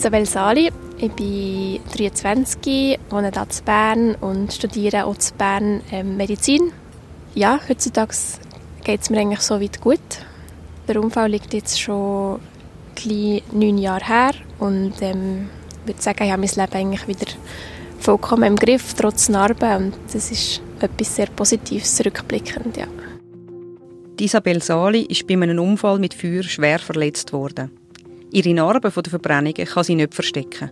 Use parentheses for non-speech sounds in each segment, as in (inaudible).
Isabel Sali, ich bin 23, wohne hier in Bern und studiere auch in Bern ähm, Medizin. Ja, heutzutage geht es mir eigentlich so weit gut. Der Unfall liegt jetzt schon neun Jahre her und ähm, ich würde sagen, ich habe mein Leben eigentlich wieder vollkommen im Griff, trotz Narben und das ist etwas sehr Positives zurückblickend, ja. Isabel Sali ist bei einem Unfall mit Feuer schwer verletzt worden. Ihre Narben von der Verbrennung kann sie nicht verstecken.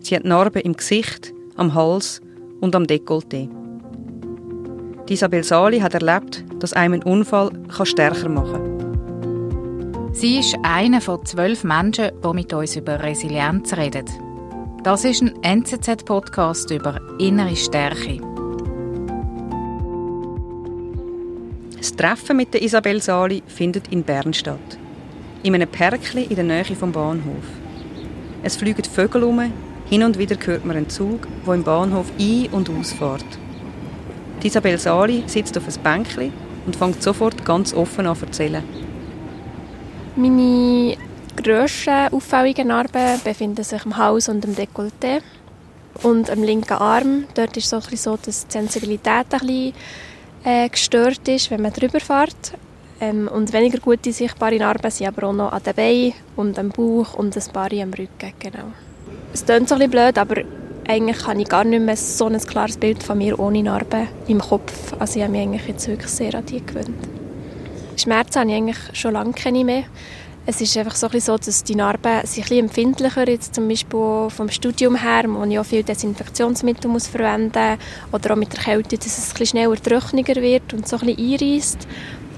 Sie hat Narben im Gesicht, am Hals und am Dekolleté. Isabel Sali hat erlebt, dass einem ein Unfall kann stärker machen kann. Sie ist einer von zwölf Menschen, die mit uns über Resilienz reden. Das ist ein NZZ-Podcast über innere Stärke. Das Treffen mit der Isabel Sali findet in Bern statt. In einem Perkli in der Nähe vom Bahnhof. Es fliegen Vögel um, hin und wieder hört man einen Zug, der im Bahnhof ein- und ausfährt. Isabel Sali sitzt auf einem Bänkli und fängt sofort ganz offen an zu erzählen. Meine grössten auffälligen Narben befinden sich im Hals und im Dekolleté. Und am linken Arm, dort ist es so, so dass die Sensibilität ein bisschen, äh, gestört ist, wenn man drüber fährt. Ähm, und weniger gute sichtbare Narben sind aber auch noch an den Beinen und am Bauch und ein paar am Rücken. Genau. Es klingt so ein bisschen blöd, aber eigentlich habe ich gar nicht mehr so ein klares Bild von mir ohne Narben im Kopf. Also ich habe mich eigentlich jetzt wirklich sehr an die gewöhnt. Schmerzen habe ich eigentlich schon lange keine mehr. Es ist einfach so, ein so dass die Narben sich ein empfindlicher jetzt zum Beispiel vom Studium her, wo ich auch viel Desinfektionsmittel muss verwenden muss, oder auch mit der Kälte, dass es ein schneller trockener wird und so ein bisschen einreisst.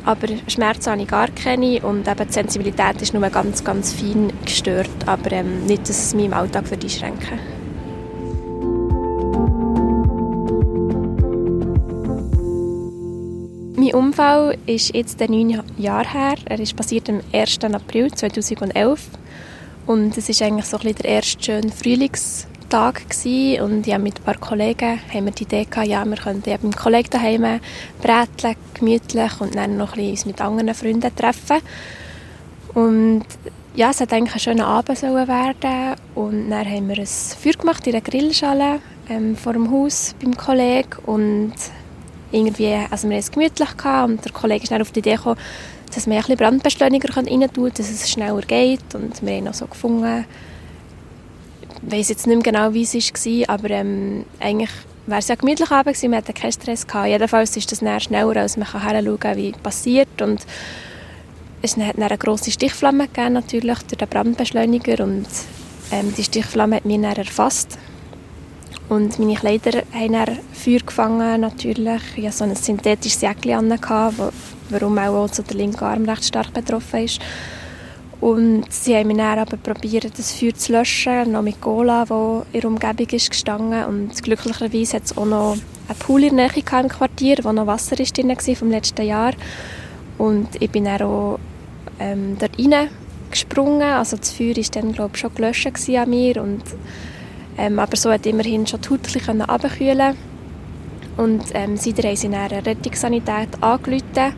Aber Schmerzen habe ich gar keine und eben die Sensibilität ist nur ganz, ganz fein gestört, aber ähm, nicht, dass es mich im Alltag einschränken würde. Mein Unfall ist jetzt neun Jahre her. Er ist passiert am 1. April 2011. Und es war eigentlich so ein der erste schöne Frühlingstag gewesen. und ja, mit ein paar Kollegen haben wir die Idee gehabt, ja, wir könnten ja beim Kollegen daheim bräteln, gemütlich und dann noch ein bisschen mit anderen Freunden treffen. Und ja, es hat eigentlich ein schöner Abend werden. Und dann haben wir ein Feuer gemacht in einer Grillschale ähm, vor dem Haus beim Kollegen. Und irgendwie, also wir haben es gemütlich gehabt und der Kollege ist dann auf die Idee gekommen, dass wir ein bisschen Brandbeschleuniger rein tun dass es schneller geht. Und wir haben auch so gefunden, ich weiß jetzt nicht mehr genau, wie es war, aber ähm, eigentlich wäre es ja gemütlich Abend gewesen, wir hatten keinen Stress gehabt. Jedenfalls ist das dann schneller, als man hinschauen kann, wie passiert und es hat dann eine grosse Stichflamme gegeben, natürlich, durch den Brandbeschleuniger und ähm, die Stichflamme hat mich dann erfasst und meine Kleider haben dann Feuer gefangen, natürlich. Ich hatte so ein synthetisches Jäckchen an, warum auch der linke Arm recht stark betroffen ist. Und sie haben mir aber probiert, das Feuer zu löschen, noch mit Cola, wo in der Umgebung ist gestanden. Und glücklicherweise hat es auch noch einen Pool in der Nähe im Quartier, wo noch Wasser ist drin war vom letzten Jahr. Und ich bin dann auch ähm, dort reingesprungen. Also das Feuer war dann, glaube ich, schon gelöscht an mir. Und ähm, aber so hat immerhin schon die Haut ein abkühlen Und ähm, seitdem haben sie dann eine Rettungssanität angerufen.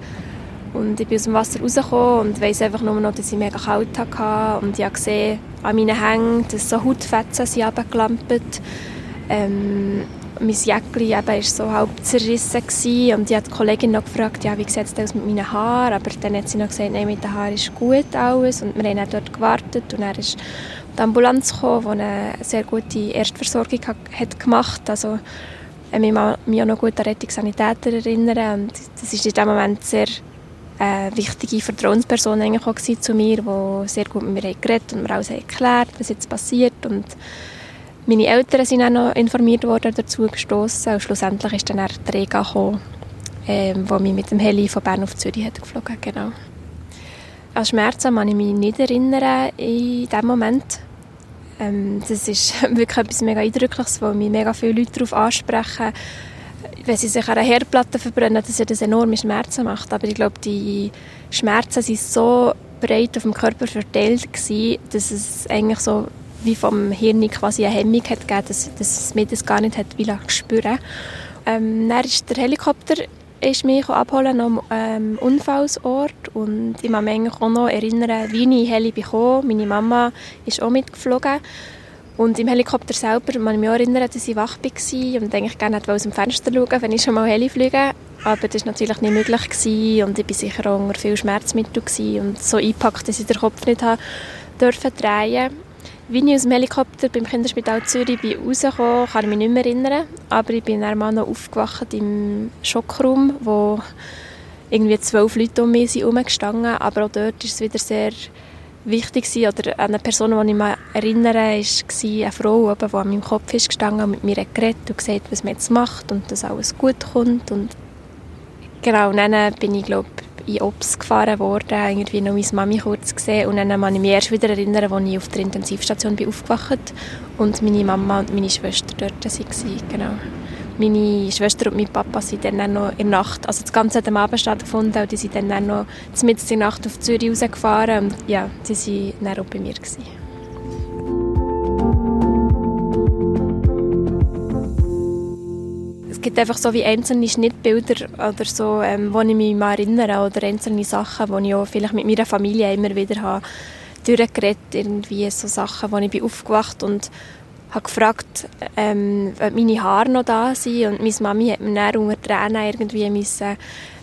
Und ich bin aus dem Wasser rausgekommen und weiss einfach nur noch, dass ich mega kalt hatte. Und ich habe gesehen, an meinen Hängen, dass so Hautfetzen sind runtergelampt. Ähm, mein Jäckchen war so halb zerrissen und ich habe die Kollegin noch gefragt, ja, wie sieht es aus mit meinen Haaren? Aber dann hat sie noch gesagt, nein, mit den Haaren ist gut alles und wir haben dann dort gewartet und er ist die Ambulanz gekommen, die eine sehr gute Erstversorgung hat gemacht also ich mich auch noch gut an Rettungssanitäter erinnern und das ist in dem Moment sehr äh, wichtige Vertrauensperson eigentlich auch zu mir, die sehr gut mit mir geredet und mir alles erklärt, was jetzt passiert und meine Eltern sind auch noch informiert worden, dazu gestoßen schlussendlich ist dann der Rega gekommen, ähm, mich mit dem Heli von Bern auf Zürich hat geflogen, genau. An Schmerzen kann ich mich nicht erinnern in dem Moment. Ähm, das ist (laughs) wirklich etwas mega Eindrückliches, wo mich mega viele Leute darauf ansprechen, wenn sie sich an einer Herdplatte verbrennen, dass das enorme Schmerzen macht. Aber ich glaube, die Schmerzen sind so breit auf dem Körper verteilt gewesen, dass es eigentlich so wie vom Hirn quasi eine Hemmung hat gegeben, dass, dass mir das gar nicht hat spüren. Ähm, dann ist der Helikopter ist mich abholen am ähm, Unfallsort und ich kann mich auch noch erinnern, wie ich in Heli bekam. Meine Mama ist auch mitgeflogen und im Helikopter selber ich mich auch erinnern, dass ich wach war und eigentlich gerne aus dem Fenster schauen wenn ich schon mal Heli fliege. Aber das war natürlich nicht möglich gewesen und ich war sicher auch unter viel Schmerzmittel und so eingepackt, dass ich den Kopf nicht habe dürfen drehen wie ich aus dem Helikopter beim Kinderspital Zürich bin rausgekommen, kann ich mich nicht mehr erinnern. Aber ich bin dann mal noch aufgewacht im Schockraum, wo irgendwie zwölf Leute um mich herumgestanden Aber auch dort war es wieder sehr wichtig. Oder eine Person, die ich mich erinnere, war eine Frau, die an meinem Kopf gestanden und mit mir geredet und gesagt, was man jetzt macht und dass alles gut kommt. Und genau, und dann bin ich, glaube in Ops gefahren worden, irgendwie noch meine Mami kurz gesehen und dann kann ich mich erst wieder erinnern, als ich auf der Intensivstation bin aufgewacht und meine Mama und meine Schwester dort waren, genau. Meine Schwester und mein Papa sind dann noch in der Nacht, also das Ganze hat am Abend stattgefunden und die sind dann noch mitten in der Nacht auf Zürich rausgefahren und ja, sie waren dann auch bei mir. Gewesen. gibt einfach so wie einzelne Schnittbilder oder so, ähm, wo ich mich mal erinnere oder einzelne Sachen, die ich auch vielleicht mit meiner Familie immer wieder habe durchgeredet, irgendwie so Sachen, wo ich bin aufgewacht und habe gefragt, ähm, ob meine Haare noch da sind und meine Mami hat mir dann unter Tränen irgendwie müssen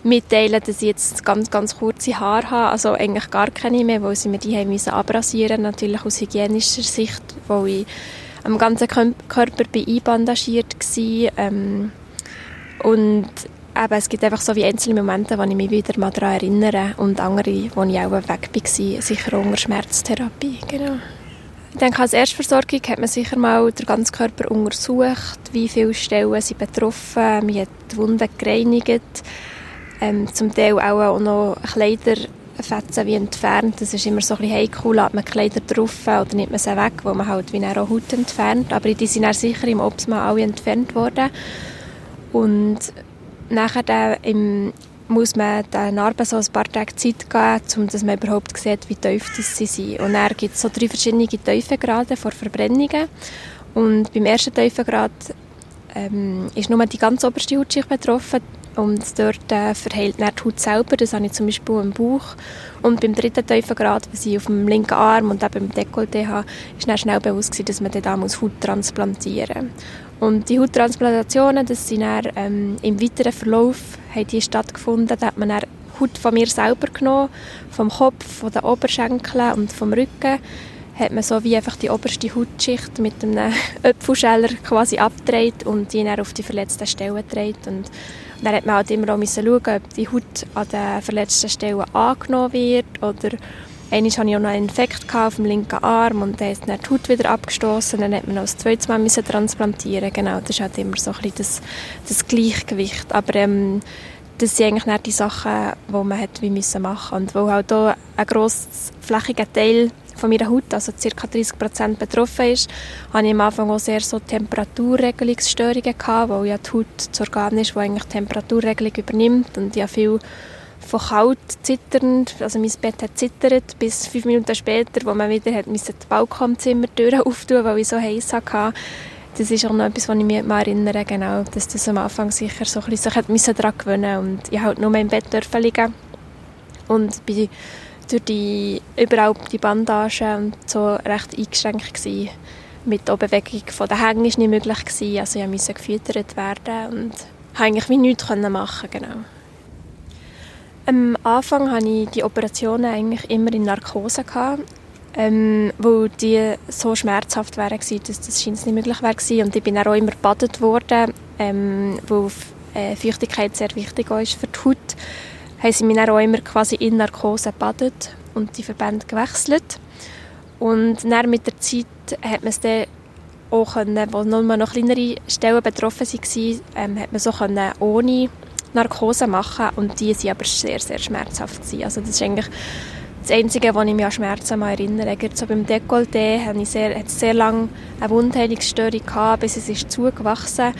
mitteilen, dass ich jetzt ganz, ganz kurze Haare habe, also eigentlich gar keine mehr, weil sie mir die haben müssen abrasieren, natürlich aus hygienischer Sicht, weil ich am ganzen Körper bin einbandagiert war, ähm, und eben, es gibt einfach so wie einzelne Momente, wo ich mich wieder mal daran erinnere und andere, wo ich auch weg war, sicher unter Schmerztherapie, genau. Ich denke, als Erstversorgung hat man sicher mal den ganzen Körper untersucht, wie viele Stellen sind betroffen, man hat die Wunden gereinigt, ähm, zum Teil auch noch Kleiderfetzen wie entfernt. Das ist immer so ein bisschen heikel, lässt man Kleider drauf oder nimmt man sie weg, wo man halt wie auch Haut entfernt. Aber die sind dann sicher im Optimal alle entfernt worden. Und nachher dann im, muss man den Narben so ein paar Tage Zeit geben, um dass man überhaupt sieht, wie tief sie sind. Und dann gibt es so drei verschiedene Tiefengrade vor Verbrennungen. Und beim ersten Tiefengrad ähm, ist nur die ganz oberste Hautschicht betroffen und dort äh, verheilt die Haut selber. Das habe ich zum Beispiel im Bauch. Und beim dritten Tiefengrad, was ich auf dem linken Arm und eben im Dekolleté habe, ist schnell bewusst gewesen, dass man dann da Haut transplantieren muss. Und die Hauttransplantationen, das sind dann, ähm, im weiteren Verlauf die stattgefunden. Da hat man dann Haut von mir selber genommen, vom Kopf, von den Oberschenkeln und vom Rücken hat man so wie einfach die oberste Hautschicht mit einem (laughs) Öpfelscheller quasi abgedreht und die dann auf die verletzten Stellen gedreht. Und dann hat man halt immer auch schauen, ob die Haut an den verletzten Stellen angenommen wird oder Einmal hatte ich auch noch einen Infekt auf dem linken Arm und dann ist dann die Haut wieder abgestoßen. Dann hat man noch das zweite Mal müssen transplantieren. Genau, das ist halt immer so ein bisschen das, das Gleichgewicht. Aber ähm, das sind eigentlich nicht die Sachen, die man hat wie müssen machen Und weil halt hier ein grossflächiger Teil von meiner Haut, also ca. 30 Prozent betroffen ist, hatte ich am Anfang auch sehr so Temperaturregelungsstörungen gehabt, weil ja die Haut das Organ ist, das eigentlich die Temperaturregelung übernimmt und ja viel von kalt zitternd, also mein Bett hat zittert, bis fünf Minuten später, wo man wieder hat, das Balkonzimmertür (laughs) auftun weil ich so heiß hatte. Das ist auch noch etwas, was ich mich mal erinnere, genau, dass das am Anfang sicher so ein bisschen sich daran gewöhnen und ich halt nur im Bett liegen und bin durch die, überall die Bandagen und so recht eingeschränkt gewesen. Mit der Bewegung von den Hängen war nicht möglich gewesen, also ich musste gefüttert werden und konnte eigentlich wie nichts machen, genau. Am Anfang hatte ich die Operationen eigentlich immer in Narkose. Gehabt, ähm, weil die so schmerzhaft waren, dass das nicht möglich war. Und ich bin auch immer gebadet worden, ähm, weil äh, Feuchtigkeit sehr wichtig ist für die Haut. Haben sie mich dann auch immer quasi in Narkose gebadet und die Verbände gewechselt. Und dann mit der Zeit hat man es dann auch können, wo noch kleinere Stellen betroffen waren, ähm, hat man so können, ohne Narkose machen und die sind aber sehr, sehr schmerzhaft gewesen. Also das ist eigentlich das Einzige, wo ich mich an Schmerzen erinnere. So beim Dekolleté hatte ich sehr, hatte sehr lange eine Wundheilungsstörung, gehabt, bis es ist zugewachsen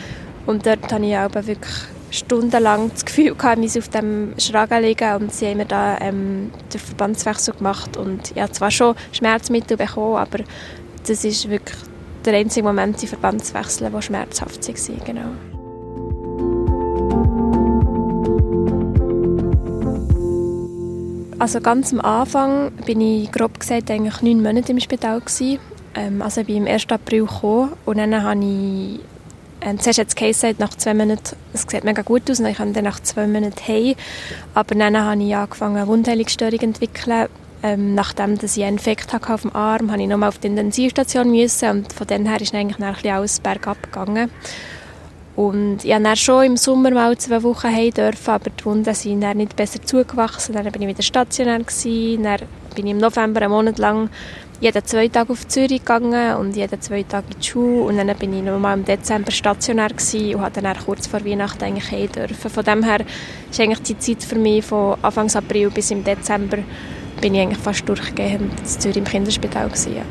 und dort hatte ich aber wirklich stundenlang das Gefühl gehabt, ich auf dem Schragen liegen und sie haben mir da ähm, den Verbandswechsel gemacht und ich habe zwar schon Schmerzmittel bekommen, aber das ist wirklich der einzige Moment im Verbandswechsel, der schmerzhaft war, genau. Also ganz am Anfang bin ich grob gesagt eigentlich neun Monate im Spital gewesen. Ähm, also ich bin am 1. April gekommen und dann habe ich ähm, zuerst hat es geheißen, nach zwei Monaten, es sieht mega gut aus, und ich kam dann nach zwei Monaten heim. Aber dann habe ich angefangen, eine Wundheilungsstörung zu entwickeln. Ähm, nachdem dass ich einen Infekt hatte auf dem Arm, musste ich nochmal auf die Intensivstation müssen und von dann her ist eigentlich ein bisschen alles bergab gegangen. Und ich dann schon im Sommer mal zwei Wochen heim dürfen, aber die Wunden sind dann nicht besser zugewachsen. Dann bin ich wieder stationär gewesen. Dann bin ich im November einen Monat lang jeden zwei Tage auf Zürich gegangen und jeden zwei Tage in die Schule. Und dann bin ich nochmal im Dezember stationär gewesen und durfte dann kurz vor Weihnachten eigentlich heim dürfen. Von dem her ist eigentlich die Zeit für mich von Anfang April bis im Dezember bin ich eigentlich fast durchgehend in Zürich im Kinderspital gewesen. Ja.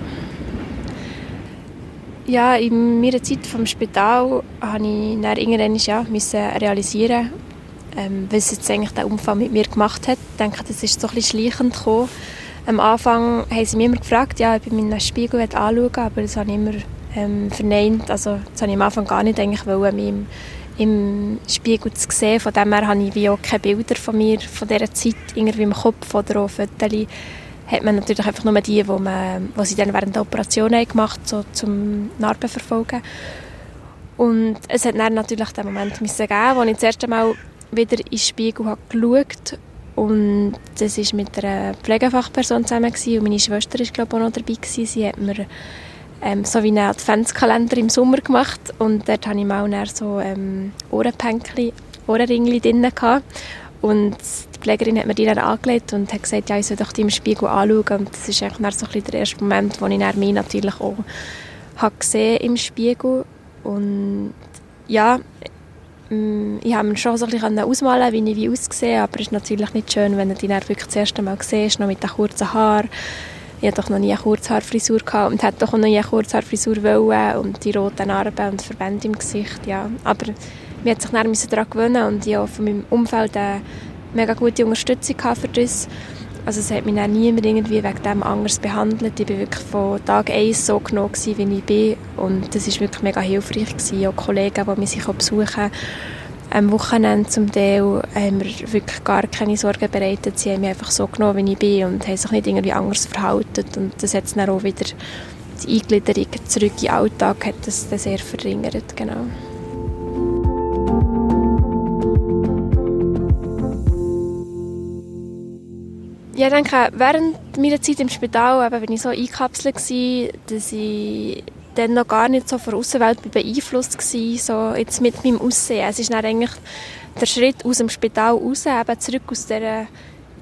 Ja, in meiner Zeit vom Spital habe ich dann irgendwann ja, müssen realisieren, ähm, was jetzt eigentlich der Unfall mit mir gemacht hat. Ich denke, das ist so ein bisschen schleichend gekommen. Am Anfang haben sie mich immer gefragt, ja, ob ich meinen Spiegel anschauen aber das habe ich immer ähm, verneint. Also, das habe ich am Anfang gar nicht eigentlich wollen, mich im, im Spiegel zu sehen. Von dem her habe ich wie auch keine Bilder von mir, von dieser Zeit irgendwie im Kopf oder auch Fotos hat man natürlich einfach nur die, wo, man, wo sie dann während der Operation haben gemacht so zum Narben verfolgen. Und es hat dann natürlich den Moment müssen geben, wo ich das erste Mal wieder in den Spiegel habe geschaut und das war mit einer Pflegefachperson zusammen gewesen, und meine Schwester war glaube auch noch dabei gewesen. Sie hat mir ähm, so wie einen Adventskalender im Sommer gemacht und dort hatte ich mal so ähm, Ohrenpänkchen, Ohrenringli drin gehabt. und Pflegerin hat mir die dann angelegt und hat gesagt, ja, ich soll doch die im Spiegel anschauen. Und das ist eigentlich so ein der erste Moment, wo ich dann mich natürlich auch gesehen im Spiegel. Und ja, ich habe mir schon so ein bisschen ausmalen wie ich wie aussehe, aber es ist natürlich nicht schön, wenn du dann wirklich das erste Mal siehst, noch mit den kurzen Haaren. Ich hatte doch noch nie eine Kurzhaarfrisur gehabt und hätte doch noch nie eine Kurzhaarfrisur wollen und die roten Narben und Verbände im Gesicht, ja. Aber man hat sich daran gewöhnen und ich habe von meinem Umfeld eine mega gute Unterstützung für das. Also es hat mich auch niemand irgendwie wegen dem anders behandelt. Ich war wirklich von Tag 1 so genommen, wie ich bin. Und das war wirklich mega hilfreich. Gewesen. Auch Kollegen, die mich besuchen am Wochenende zum Teil haben mir wirklich gar keine Sorgen bereitet. Sie haben mich einfach so genommen, wie ich bin und haben sich nicht irgendwie anders verhalten. Und das hat dann auch wieder die Eingliederung zurück in den Alltag hat das sehr verringert. Genau. Ja, ich denke, während meiner Zeit im Spital bin ich so eingekapselt dass ich dann noch gar nicht so von der Außenwelt beeinflusst war, so jetzt mit meinem Aussehen. Es ist dann eigentlich der Schritt aus dem Spital raus, eben zurück aus dieser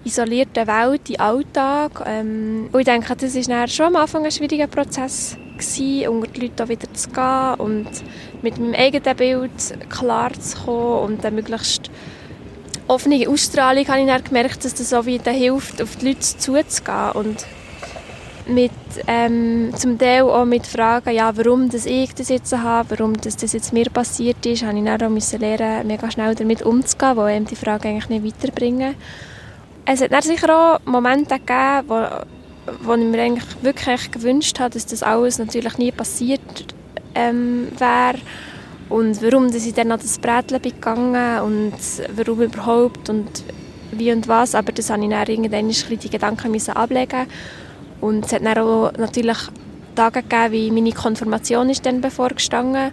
isolierten Welt, in den Alltag. Ähm, und ich denke, das war schon am Anfang ein schwieriger Prozess, gewesen, unter die Leute wieder zu gehen und mit meinem eigenen Bild klar zu kommen und dann möglichst offene Ausstrahlung habe ich dann gemerkt, dass das so wie hilft, auf die Leute zuzugehen und mit, ähm, zum Teil auch mit Fragen, ja, warum das ich das jetzt habe, warum das, das jetzt mir passiert ist, habe ich dann auch müssen lernen, mega schnell damit umzugehen, wo eben die Frage eigentlich nicht weiterbringen. Es hat dann sicher auch Momente gegeben, wo, wo ich mir eigentlich wirklich gewünscht habe, dass das alles natürlich nie passiert ähm, wäre und warum dass ich dann an das Brätchen bin gegangen und warum überhaupt und wie und was, aber das habe ich dann irgendwann die Gedanken ablegen. Und es hat dann auch natürlich Tage gegeben, wie meine Konfirmation ist dann bevorgestanden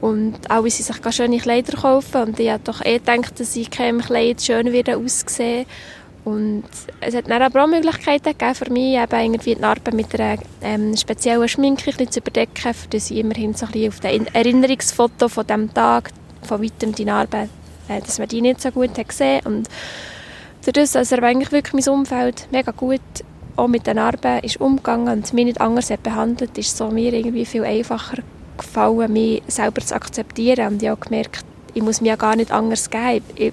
und alle sie sich schöne Kleider kaufen. Und ich habe doch eh gedacht, dass ich kein Kleid schön wieder aussehen und es hat dann aber auch Möglichkeiten gegeben für mich, eben irgendwie die Narben mit einer ähm, speziellen Schminke ein zu überdecken, für ich immerhin so ein auf das Erinnerungsfoto von diesem Tag von weitem die Narben, äh, dass man die nicht so gut hat gesehen. Und dadurch, dass er eigentlich wirklich mein Umfeld mega gut. Auch mit den Narben ist umgegangen und mich nicht anders hat behandelt, ist es so mir irgendwie viel einfacher gefallen, mich selber zu akzeptieren. Und ich habe gemerkt, ich muss mir ja gar nicht anders geben. Ich,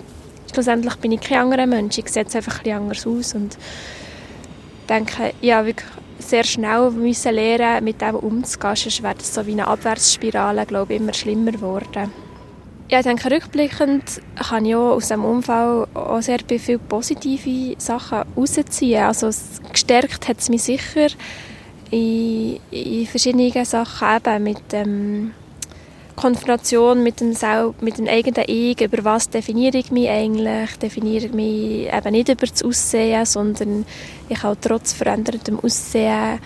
schlussendlich bin ich kein anderer Mensch, ich sehe jetzt einfach ein anders aus und denke, ja, wirklich sehr schnell müssen lernen, mit dem umzugehen, sonst wäre das so wie eine Abwärtsspirale, glaube ich, immer schlimmer geworden. Ja, ich denke, rückblickend kann ich auch aus diesem Unfall auch sehr viele positive Sachen herausziehen. Also gestärkt hat es mich sicher in, in verschiedenen Sachen, eben mit dem Konfrontation mit dem, Sel mit dem eigenen Ich, über was definiere ich mich eigentlich, definiere ich mich eben nicht über das Aussehen, sondern ich kann trotz verändertem Aussehen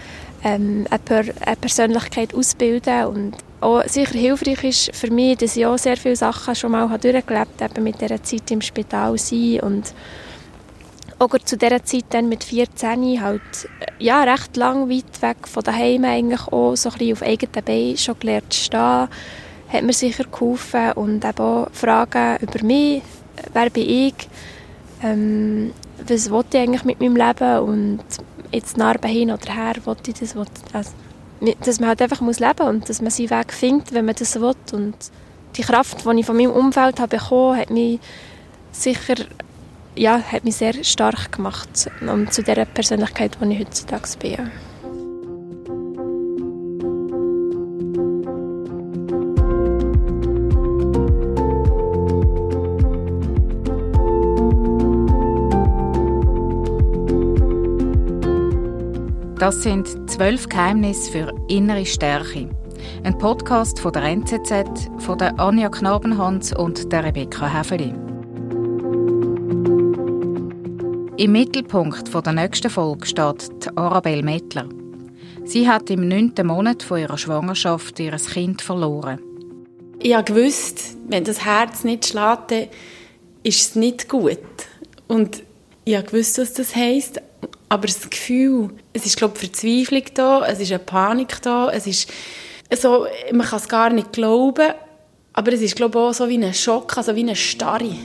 ähm, eine, per eine Persönlichkeit ausbilden und auch sicher hilfreich ist für mich, dass ich auch sehr viele Sachen schon mal durchgelebt habe, mit dieser Zeit im Spital sein und auch zu dieser Zeit dann mit 14 halt ja, recht lang weit weg von daheim eigentlich auch so ein bisschen auf eigenen Beinen schon gelernt zu stehen, hat mir sicher geholfen und eben auch Fragen über mich, wer bin ich, ähm, was wollte ich eigentlich mit meinem Leben und jetzt Narben hin oder her, wollte ich das, wollte, also, dass man halt einfach muss leben und dass man seinen Weg findet, wenn man das will und die Kraft, die ich von meinem Umfeld habe bekommen, hat mich sicher ja, hat mich sehr stark gemacht um zu der Persönlichkeit, die ich heutzutage bin. Das sind zwölf Geheimnisse für innere Stärke. Ein Podcast von der NZZ, von der Anja Knabenhans und der Rebecca Häfeli. Im Mittelpunkt der nächsten Folge steht Arabelle Mettler. Sie hat im neunten Monat von ihrer Schwangerschaft ihr Kind verloren. Ich wusste, wenn das Herz nicht schlägt, ist es nicht gut. Und ich wusste, was das heisst. Aber das Gefühl, es ist, glaube ich, Verzweiflung da, es ist eine Panik da, es ist so, man kann es gar nicht glauben, aber es ist, glaube ich, auch so wie ein Schock, also wie eine Starre.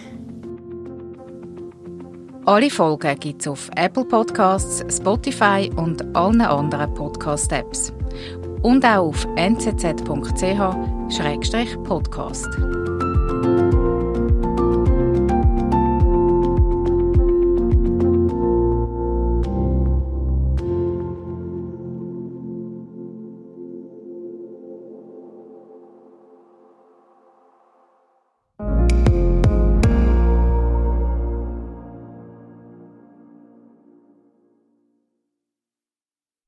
Alle Folgen gibt es auf Apple Podcasts, Spotify und allen anderen Podcast-Apps. Und auch auf nzz.ch-podcast.